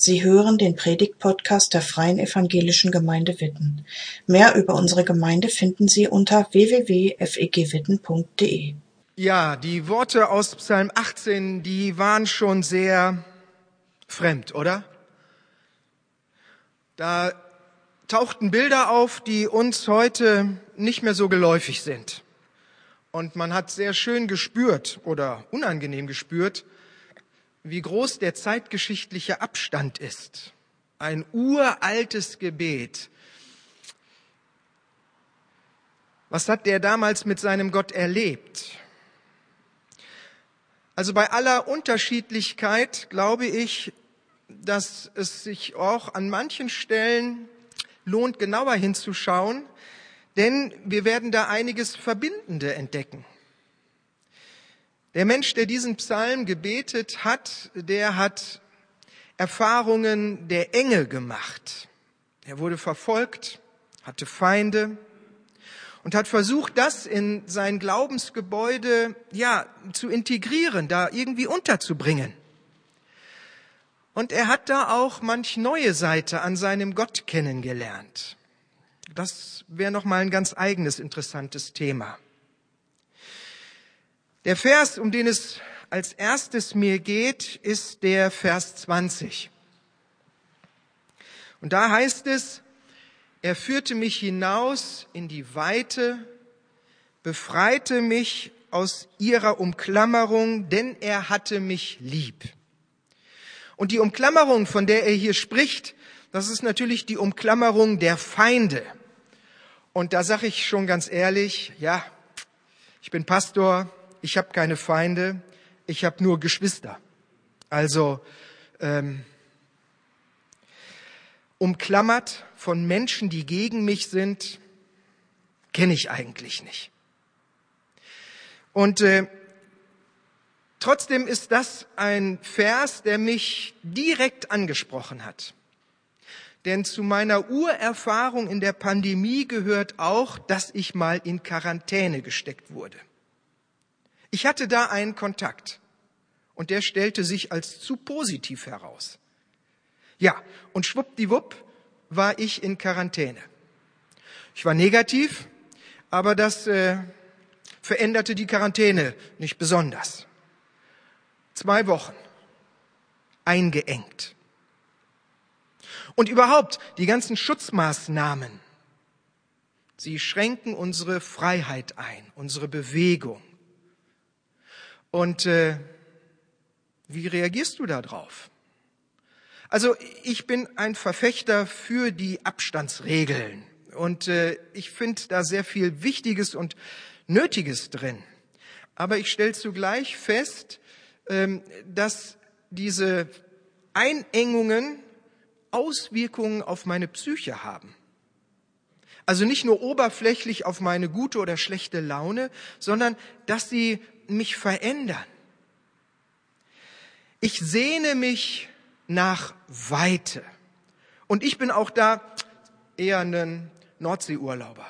Sie hören den Predigt-Podcast der Freien Evangelischen Gemeinde Witten. Mehr über unsere Gemeinde finden Sie unter www.fegwitten.de. Ja, die Worte aus Psalm 18, die waren schon sehr fremd, oder? Da tauchten Bilder auf, die uns heute nicht mehr so geläufig sind. Und man hat sehr schön gespürt oder unangenehm gespürt, wie groß der zeitgeschichtliche Abstand ist. Ein uraltes Gebet. Was hat der damals mit seinem Gott erlebt? Also bei aller Unterschiedlichkeit glaube ich, dass es sich auch an manchen Stellen lohnt, genauer hinzuschauen, denn wir werden da einiges Verbindende entdecken. Der Mensch, der diesen Psalm gebetet hat, der hat Erfahrungen der Enge gemacht. Er wurde verfolgt, hatte Feinde und hat versucht, das in sein Glaubensgebäude, ja, zu integrieren, da irgendwie unterzubringen. Und er hat da auch manch neue Seite an seinem Gott kennengelernt. Das wäre noch mal ein ganz eigenes interessantes Thema. Der Vers, um den es als erstes mir geht, ist der Vers 20. Und da heißt es, er führte mich hinaus in die Weite, befreite mich aus ihrer Umklammerung, denn er hatte mich lieb. Und die Umklammerung, von der er hier spricht, das ist natürlich die Umklammerung der Feinde. Und da sage ich schon ganz ehrlich, ja, ich bin Pastor, ich habe keine Feinde, ich habe nur Geschwister. Also ähm, umklammert von Menschen, die gegen mich sind, kenne ich eigentlich nicht. Und äh, trotzdem ist das ein Vers, der mich direkt angesprochen hat. Denn zu meiner Urerfahrung in der Pandemie gehört auch, dass ich mal in Quarantäne gesteckt wurde. Ich hatte da einen Kontakt und der stellte sich als zu positiv heraus. Ja, und schwuppdiwupp war ich in Quarantäne. Ich war negativ, aber das äh, veränderte die Quarantäne nicht besonders. Zwei Wochen eingeengt. Und überhaupt die ganzen Schutzmaßnahmen, sie schränken unsere Freiheit ein, unsere Bewegung. Und äh, wie reagierst du darauf? Also ich bin ein Verfechter für die Abstandsregeln und äh, ich finde da sehr viel Wichtiges und Nötiges drin. Aber ich stelle zugleich fest, ähm, dass diese Einengungen Auswirkungen auf meine Psyche haben. Also nicht nur oberflächlich auf meine gute oder schlechte Laune, sondern dass sie mich verändern. Ich sehne mich nach Weite. Und ich bin auch da eher ein Nordseeurlauber.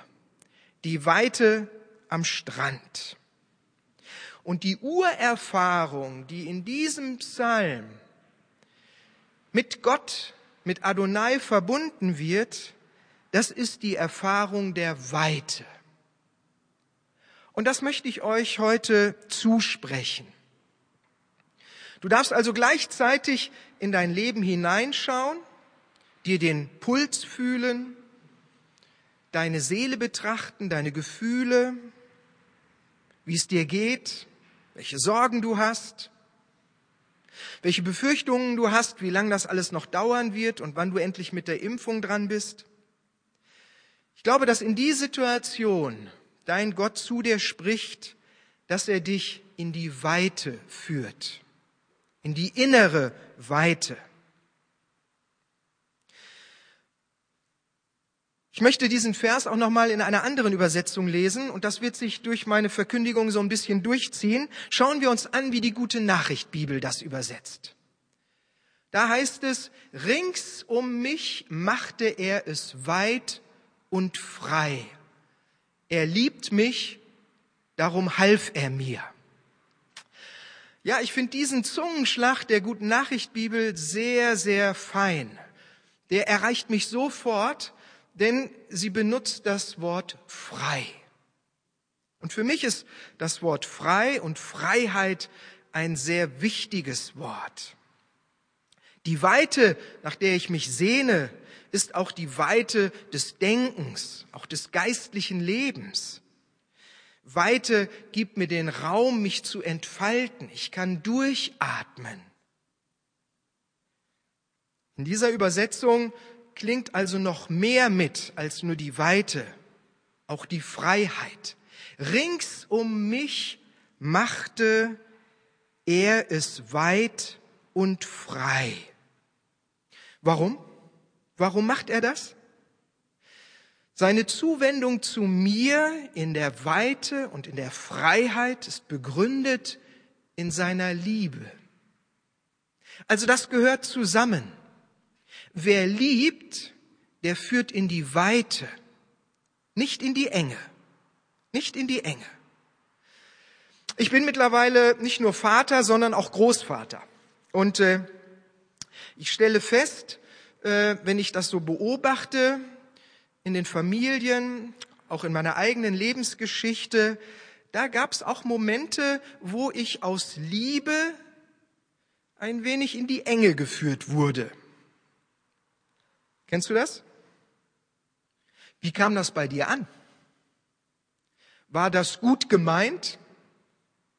Die Weite am Strand. Und die Urerfahrung, die in diesem Psalm mit Gott, mit Adonai verbunden wird, das ist die Erfahrung der Weite. Und das möchte ich euch heute zusprechen. Du darfst also gleichzeitig in dein Leben hineinschauen, dir den Puls fühlen, deine Seele betrachten, deine Gefühle, wie es dir geht, welche Sorgen du hast, welche Befürchtungen du hast, wie lange das alles noch dauern wird und wann du endlich mit der Impfung dran bist. Ich glaube, dass in die Situation dein Gott zu dir spricht, dass er dich in die Weite führt, in die innere Weite. Ich möchte diesen Vers auch nochmal in einer anderen Übersetzung lesen und das wird sich durch meine Verkündigung so ein bisschen durchziehen. Schauen wir uns an, wie die gute Nachricht Bibel das übersetzt. Da heißt es, rings um mich machte er es weit und frei. Er liebt mich, darum half er mir. Ja, ich finde diesen Zungenschlag der Guten Nachricht Bibel sehr, sehr fein. Der erreicht mich sofort, denn sie benutzt das Wort frei. Und für mich ist das Wort frei und Freiheit ein sehr wichtiges Wort. Die Weite, nach der ich mich sehne, ist auch die Weite des Denkens, auch des geistlichen Lebens. Weite gibt mir den Raum, mich zu entfalten. Ich kann durchatmen. In dieser Übersetzung klingt also noch mehr mit als nur die Weite, auch die Freiheit. Rings um mich machte er es weit und frei. Warum? Warum macht er das? Seine Zuwendung zu mir in der Weite und in der Freiheit ist begründet in seiner Liebe. Also das gehört zusammen. Wer liebt, der führt in die Weite, nicht in die Enge, nicht in die Enge. Ich bin mittlerweile nicht nur Vater, sondern auch Großvater. Und äh, ich stelle fest, äh, wenn ich das so beobachte in den Familien, auch in meiner eigenen Lebensgeschichte, da gab es auch Momente, wo ich aus Liebe ein wenig in die Enge geführt wurde. Kennst du das? Wie kam das bei dir an? War das gut gemeint?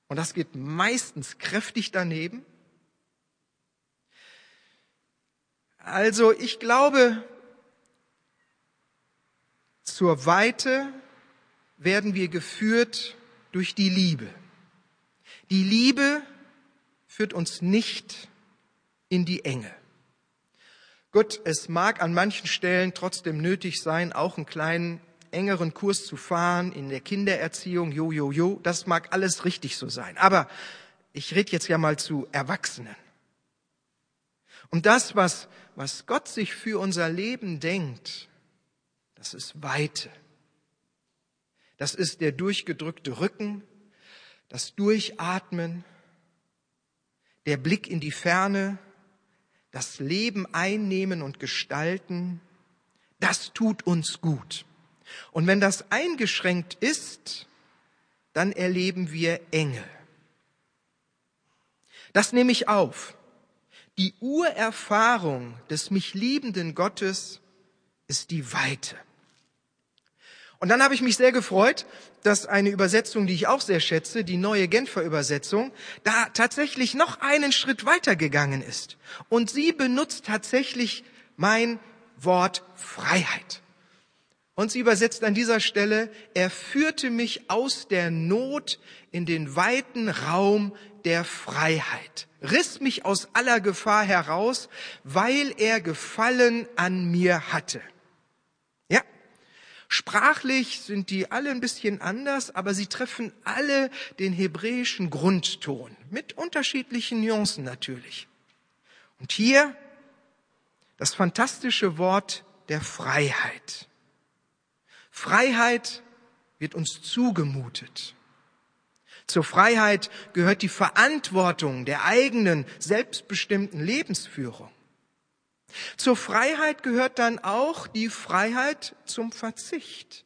Und das geht meistens kräftig daneben. Also ich glaube, zur Weite werden wir geführt durch die Liebe. Die Liebe führt uns nicht in die Enge. Gut, es mag an manchen Stellen trotzdem nötig sein, auch einen kleinen engeren Kurs zu fahren in der Kindererziehung, jo, jo, jo, das mag alles richtig so sein. Aber ich rede jetzt ja mal zu Erwachsenen. Und das, was, was Gott sich für unser Leben denkt, das ist Weite. Das ist der durchgedrückte Rücken, das Durchatmen, der Blick in die Ferne, das Leben einnehmen und gestalten. Das tut uns gut. Und wenn das eingeschränkt ist, dann erleben wir Enge. Das nehme ich auf. Die Urerfahrung des mich liebenden Gottes ist die Weite. Und dann habe ich mich sehr gefreut, dass eine Übersetzung, die ich auch sehr schätze, die neue Genfer Übersetzung, da tatsächlich noch einen Schritt weiter gegangen ist. Und sie benutzt tatsächlich mein Wort Freiheit. Und sie übersetzt an dieser Stelle, er führte mich aus der Not in den weiten Raum der Freiheit, riss mich aus aller Gefahr heraus, weil er Gefallen an mir hatte. Ja, sprachlich sind die alle ein bisschen anders, aber sie treffen alle den hebräischen Grundton, mit unterschiedlichen Nuancen natürlich. Und hier das fantastische Wort der Freiheit. Freiheit wird uns zugemutet. Zur Freiheit gehört die Verantwortung der eigenen selbstbestimmten Lebensführung. Zur Freiheit gehört dann auch die Freiheit zum Verzicht.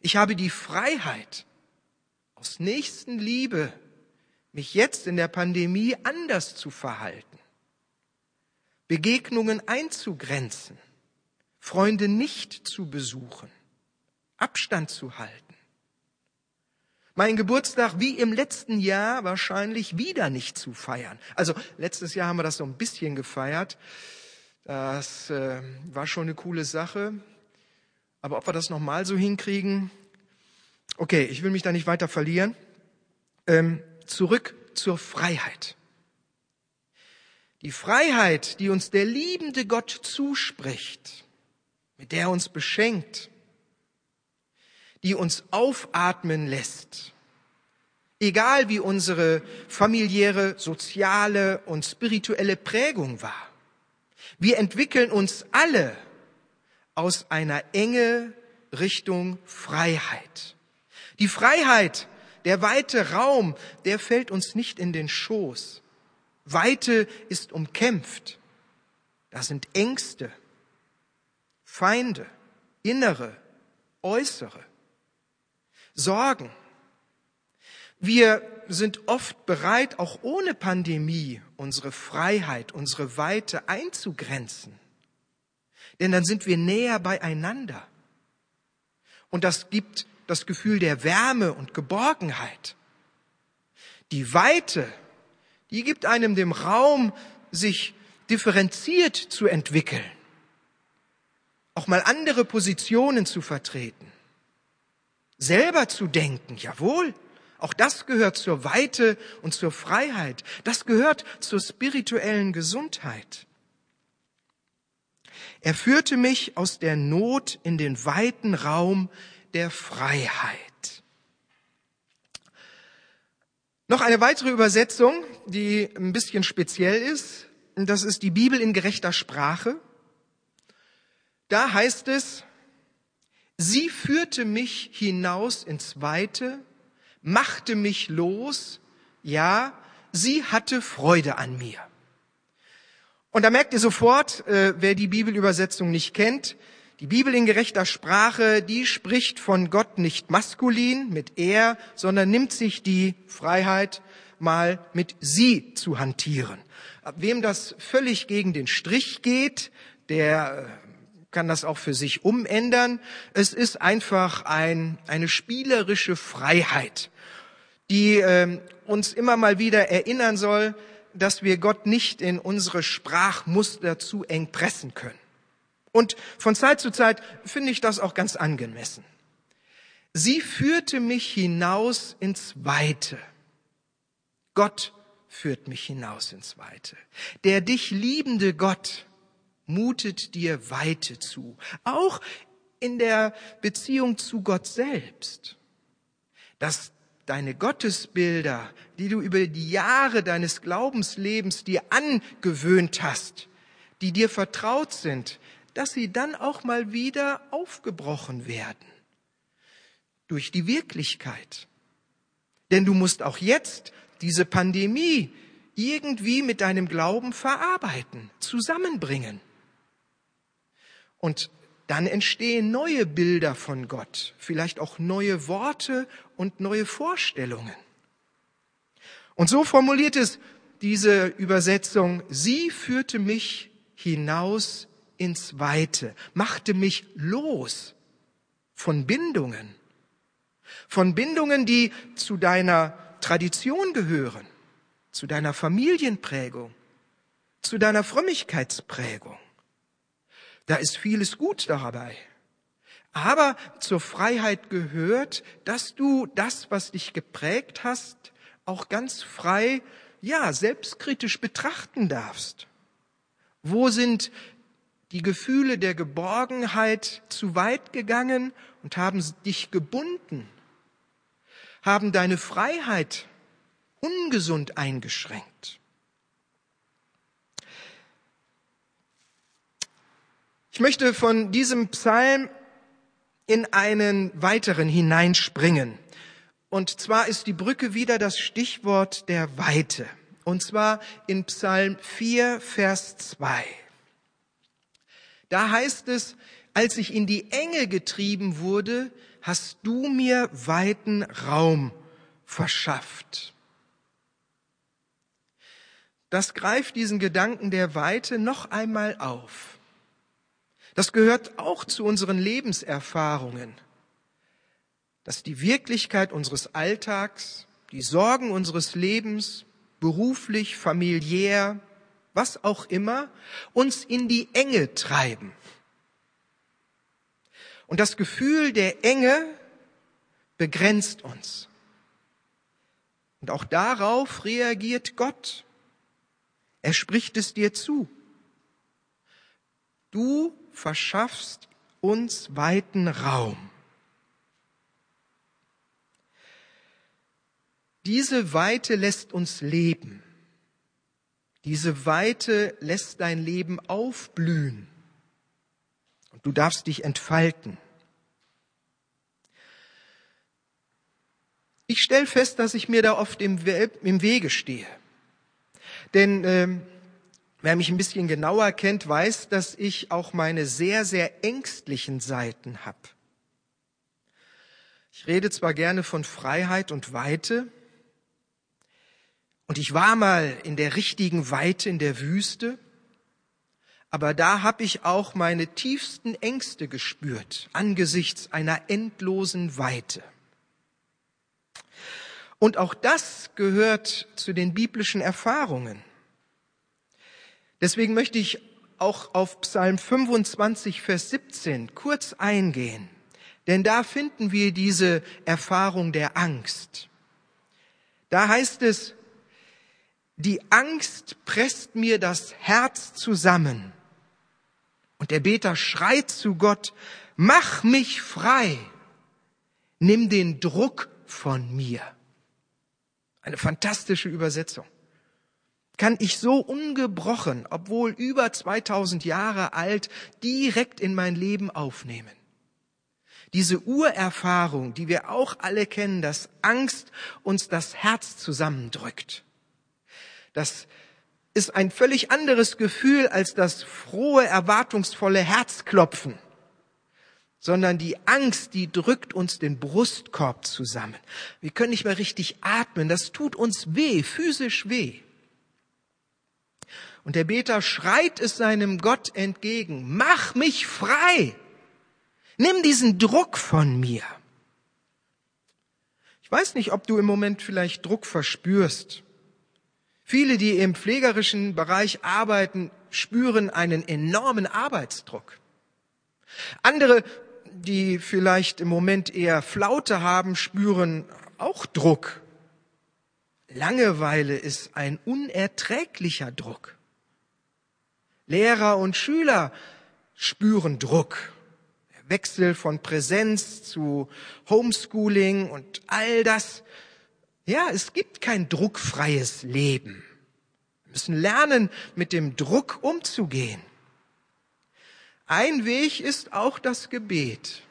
Ich habe die Freiheit, aus Nächstenliebe mich jetzt in der Pandemie anders zu verhalten, Begegnungen einzugrenzen, Freunde nicht zu besuchen, Abstand zu halten. Mein Geburtstag wie im letzten Jahr wahrscheinlich wieder nicht zu feiern. Also letztes Jahr haben wir das so ein bisschen gefeiert. Das äh, war schon eine coole Sache. Aber ob wir das nochmal so hinkriegen, okay, ich will mich da nicht weiter verlieren. Ähm, zurück zur Freiheit. Die Freiheit, die uns der liebende Gott zuspricht, mit der er uns beschenkt, die uns aufatmen lässt. Egal wie unsere familiäre, soziale und spirituelle Prägung war. Wir entwickeln uns alle aus einer Enge Richtung Freiheit. Die Freiheit, Der weite Raum, der fällt uns nicht in den Schoß. Weite ist umkämpft. Da sind Ängste, Feinde, innere, äußere, Sorgen. Wir sind oft bereit, auch ohne Pandemie unsere Freiheit, unsere Weite einzugrenzen. Denn dann sind wir näher beieinander. Und das gibt das Gefühl der Wärme und Geborgenheit. Die Weite, die gibt einem dem Raum, sich differenziert zu entwickeln, auch mal andere Positionen zu vertreten, selber zu denken, jawohl, auch das gehört zur Weite und zur Freiheit. Das gehört zur spirituellen Gesundheit. Er führte mich aus der Not in den weiten Raum der Freiheit. Noch eine weitere Übersetzung, die ein bisschen speziell ist. Das ist die Bibel in gerechter Sprache. Da heißt es, sie führte mich hinaus ins Weite machte mich los, ja, sie hatte Freude an mir. Und da merkt ihr sofort, äh, wer die Bibelübersetzung nicht kennt, die Bibel in gerechter Sprache, die spricht von Gott nicht maskulin mit er, sondern nimmt sich die Freiheit, mal mit sie zu hantieren. Wem das völlig gegen den Strich geht, der äh, kann das auch für sich umändern. Es ist einfach ein, eine spielerische Freiheit, die äh, uns immer mal wieder erinnern soll, dass wir Gott nicht in unsere Sprachmuster zu eng pressen können. Und von Zeit zu Zeit finde ich das auch ganz angemessen. Sie führte mich hinaus ins Weite. Gott führt mich hinaus ins Weite. Der dich liebende Gott mutet dir Weite zu, auch in der Beziehung zu Gott selbst. Dass deine Gottesbilder, die du über die Jahre deines Glaubenslebens dir angewöhnt hast, die dir vertraut sind, dass sie dann auch mal wieder aufgebrochen werden durch die Wirklichkeit. Denn du musst auch jetzt diese Pandemie irgendwie mit deinem Glauben verarbeiten, zusammenbringen. Und dann entstehen neue Bilder von Gott, vielleicht auch neue Worte und neue Vorstellungen. Und so formuliert es diese Übersetzung, sie führte mich hinaus ins Weite, machte mich los von Bindungen, von Bindungen, die zu deiner Tradition gehören, zu deiner Familienprägung, zu deiner Frömmigkeitsprägung. Da ist vieles gut dabei. Aber zur Freiheit gehört, dass du das, was dich geprägt hast, auch ganz frei, ja, selbstkritisch betrachten darfst. Wo sind die Gefühle der Geborgenheit zu weit gegangen und haben dich gebunden? Haben deine Freiheit ungesund eingeschränkt? Ich möchte von diesem Psalm in einen weiteren hineinspringen. Und zwar ist die Brücke wieder das Stichwort der Weite. Und zwar in Psalm 4, Vers 2. Da heißt es, als ich in die Enge getrieben wurde, hast du mir weiten Raum verschafft. Das greift diesen Gedanken der Weite noch einmal auf. Das gehört auch zu unseren Lebenserfahrungen, dass die Wirklichkeit unseres Alltags, die Sorgen unseres Lebens, beruflich, familiär, was auch immer, uns in die Enge treiben. Und das Gefühl der Enge begrenzt uns. Und auch darauf reagiert Gott. Er spricht es dir zu. Du verschaffst uns weiten Raum. Diese Weite lässt uns leben. Diese Weite lässt dein Leben aufblühen. Und du darfst dich entfalten. Ich stelle fest, dass ich mir da oft im, Wege stehe. Denn ähm, wer mich ein bisschen genauer kennt, weiß, dass ich auch meine sehr, sehr ängstlichen Seiten habe. Ich rede zwar gerne von Freiheit und Weite, und ich war mal in der richtigen Weite in der Wüste, aber da habe ich auch meine tiefsten Ängste gespürt angesichts einer endlosen Weite. Und auch das gehört zu den biblischen Erfahrungen. Deswegen möchte ich auch auf Psalm 25, Vers 17 kurz eingehen, denn da finden wir diese Erfahrung der Angst. Da heißt es, die Angst presst mir das Herz zusammen. Und der Beter schreit zu Gott, mach mich frei, nimm den Druck von mir. Eine fantastische Übersetzung. Kann ich so ungebrochen, obwohl über 2000 Jahre alt, direkt in mein Leben aufnehmen. Diese Urerfahrung, die wir auch alle kennen, dass Angst uns das Herz zusammendrückt. Das ist ein völlig anderes Gefühl als das frohe, erwartungsvolle Herzklopfen, sondern die Angst, die drückt uns den Brustkorb zusammen. Wir können nicht mehr richtig atmen, das tut uns weh, physisch weh. Und der Beter schreit es seinem Gott entgegen, mach mich frei, nimm diesen Druck von mir. Ich weiß nicht, ob du im Moment vielleicht Druck verspürst. Viele, die im pflegerischen Bereich arbeiten, spüren einen enormen Arbeitsdruck. Andere, die vielleicht im Moment eher Flaute haben, spüren auch Druck. Langeweile ist ein unerträglicher Druck. Lehrer und Schüler spüren Druck. Wechsel von Präsenz zu Homeschooling und all das ja, es gibt kein druckfreies Leben. Wir müssen lernen, mit dem Druck umzugehen. Ein Weg ist auch das Gebet.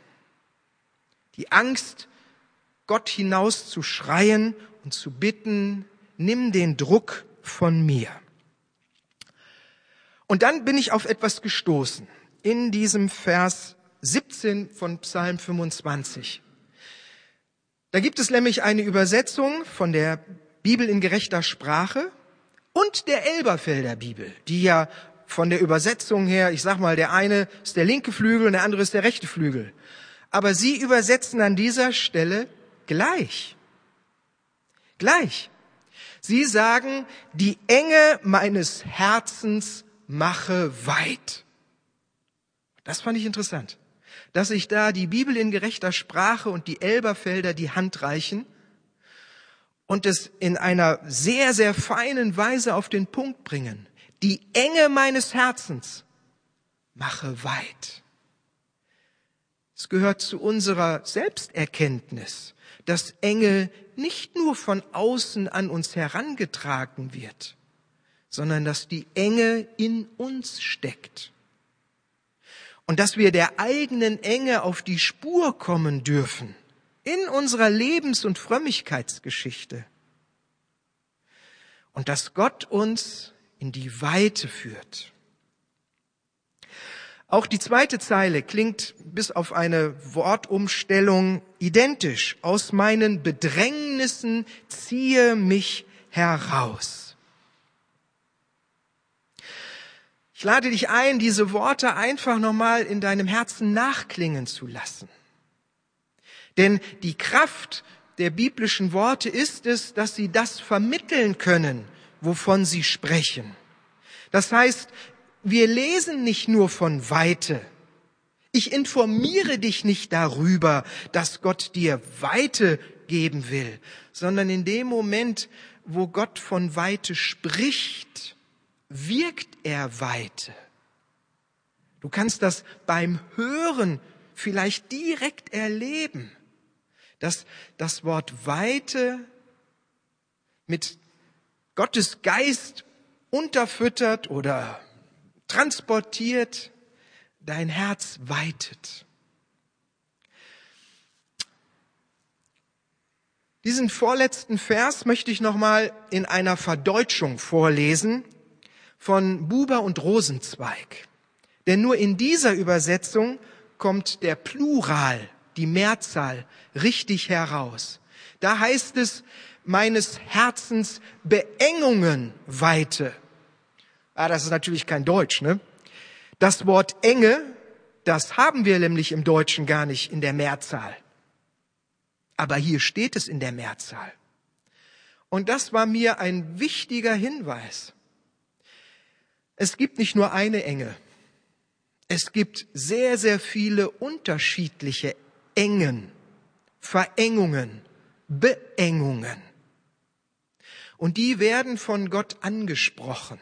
Die Angst, Gott hinaus zu schreien und zu bitten, nimm den Druck von mir. Und dann bin ich auf etwas gestoßen in diesem Vers 17 von Psalm 25. Da gibt es nämlich eine Übersetzung von der Bibel in gerechter Sprache und der Elberfelder Bibel, die ja von der Übersetzung her, ich sag mal, der eine ist der linke Flügel und der andere ist der rechte Flügel. Aber sie übersetzen an dieser Stelle gleich. Gleich. Sie sagen, die Enge meines Herzens mache weit. Das fand ich interessant dass sich da die Bibel in gerechter Sprache und die Elberfelder die Hand reichen und es in einer sehr, sehr feinen Weise auf den Punkt bringen. Die Enge meines Herzens mache weit. Es gehört zu unserer Selbsterkenntnis, dass Enge nicht nur von außen an uns herangetragen wird, sondern dass die Enge in uns steckt und dass wir der eigenen Enge auf die Spur kommen dürfen in unserer Lebens- und Frömmigkeitsgeschichte. Und dass Gott uns in die Weite führt. Auch die zweite Zeile klingt bis auf eine Wortumstellung identisch. Aus meinen Bedrängnissen ziehe mich heraus. Ich lade dich ein, diese Worte einfach nochmal in deinem Herzen nachklingen zu lassen. Denn die Kraft der biblischen Worte ist es, dass sie das vermitteln können, wovon sie sprechen. Das heißt, wir lesen nicht nur von Weite. Ich informiere dich nicht darüber, dass Gott dir Weite geben will, sondern in dem Moment, wo Gott von Weite spricht, wirkt er Weite. Du kannst das beim Hören vielleicht direkt erleben, dass das Wort Weite mit Gottes Geist unterfüttert oder transportiert dein Herz weitet. Diesen vorletzten Vers möchte ich nochmal in einer Verdeutschung vorlesen von Buber und Rosenzweig. Denn nur in dieser Übersetzung kommt der Plural, die Mehrzahl, richtig heraus. Da heißt es, meines Herzens Beengungen weite. Ah, das ist natürlich kein Deutsch, ne? Das Wort enge, das haben wir nämlich im Deutschen gar nicht in der Mehrzahl. Aber hier steht es in der Mehrzahl. Und das war mir ein wichtiger Hinweis. Es gibt nicht nur eine Enge. Es gibt sehr, sehr viele unterschiedliche Engen, Verengungen, Beengungen. Und die werden von Gott angesprochen.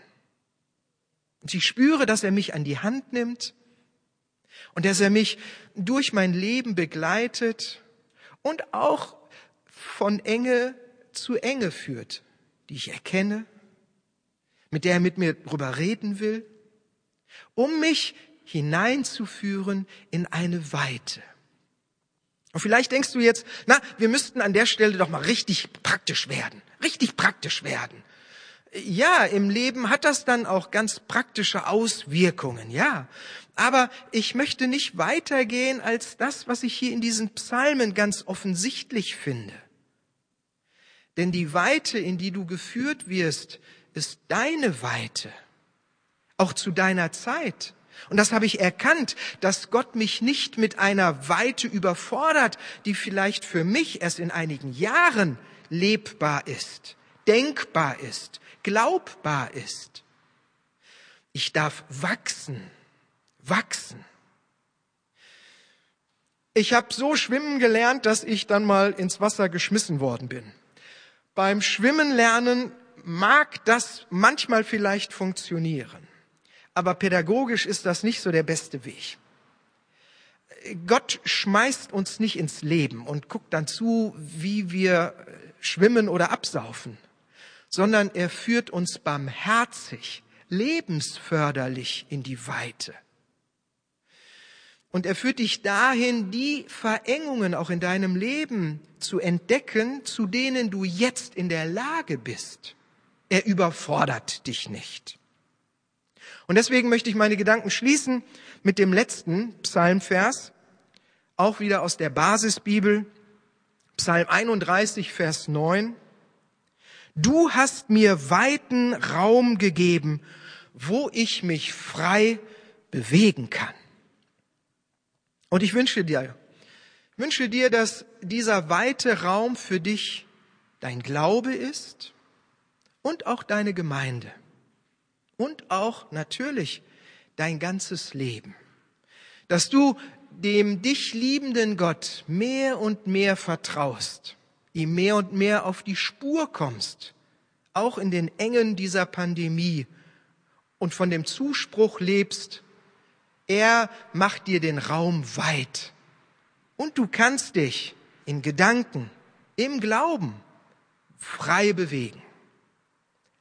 Und ich spüre, dass er mich an die Hand nimmt und dass er mich durch mein Leben begleitet und auch von Enge zu Enge führt, die ich erkenne, mit der er mit mir drüber reden will, um mich hineinzuführen in eine Weite. Und vielleicht denkst du jetzt, na, wir müssten an der Stelle doch mal richtig praktisch werden, richtig praktisch werden. Ja, im Leben hat das dann auch ganz praktische Auswirkungen, ja. Aber ich möchte nicht weitergehen als das, was ich hier in diesen Psalmen ganz offensichtlich finde. Denn die Weite, in die du geführt wirst, ist deine Weite, auch zu deiner Zeit. Und das habe ich erkannt, dass Gott mich nicht mit einer Weite überfordert, die vielleicht für mich erst in einigen Jahren lebbar ist, denkbar ist, glaubbar ist. Ich darf wachsen wachsen. Ich habe so schwimmen gelernt, dass ich dann mal ins Wasser geschmissen worden bin. Beim Schwimmen lernen mag das manchmal vielleicht funktionieren, aber pädagogisch ist das nicht so der beste Weg. Gott schmeißt uns nicht ins Leben und guckt dann zu, wie wir schwimmen oder absaufen, sondern er führt uns barmherzig, lebensförderlich in die Weite. Und er führt dich dahin, die Verengungen auch in deinem Leben zu entdecken, zu denen du jetzt in der Lage bist. Er überfordert dich nicht. Und deswegen möchte ich meine Gedanken schließen mit dem letzten Psalmvers, auch wieder aus der Basisbibel, Psalm 31, Vers 9. Du hast mir weiten Raum gegeben, wo ich mich frei bewegen kann. Und ich wünsche dir, wünsche dir, dass dieser weite Raum für dich dein Glaube ist und auch deine Gemeinde und auch natürlich dein ganzes Leben. Dass du dem dich liebenden Gott mehr und mehr vertraust, ihm mehr und mehr auf die Spur kommst, auch in den Engen dieser Pandemie und von dem Zuspruch lebst, er macht dir den Raum weit. Und du kannst dich in Gedanken, im Glauben frei bewegen.